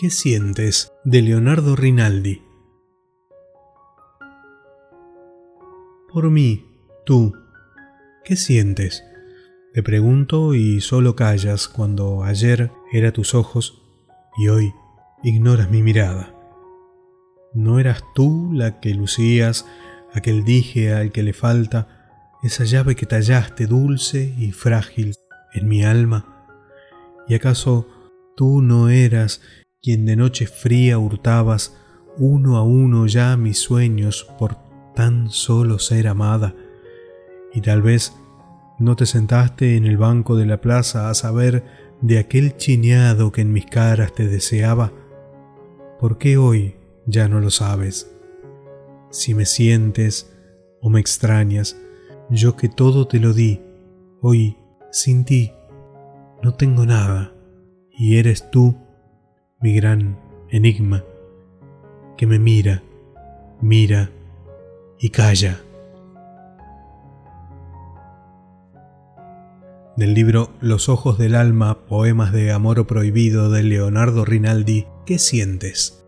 ¿Qué sientes? de Leonardo Rinaldi. Por mí, tú, ¿qué sientes? Te pregunto y solo callas cuando ayer era tus ojos y hoy ignoras mi mirada. ¿No eras tú la que lucías aquel dije al que le falta esa llave que tallaste dulce y frágil en mi alma? ¿Y acaso tú no eras quien de noche fría hurtabas uno a uno ya mis sueños por tan solo ser amada? Y tal vez no te sentaste en el banco de la plaza a saber de aquel chineado que en mis caras te deseaba. ¿Por qué hoy ya no lo sabes? Si me sientes o me extrañas, yo que todo te lo di, hoy, sin ti, no tengo nada, y eres tú mi gran enigma, que me mira, mira y calla. Del libro Los ojos del alma, poemas de amor prohibido de Leonardo Rinaldi, ¿qué sientes?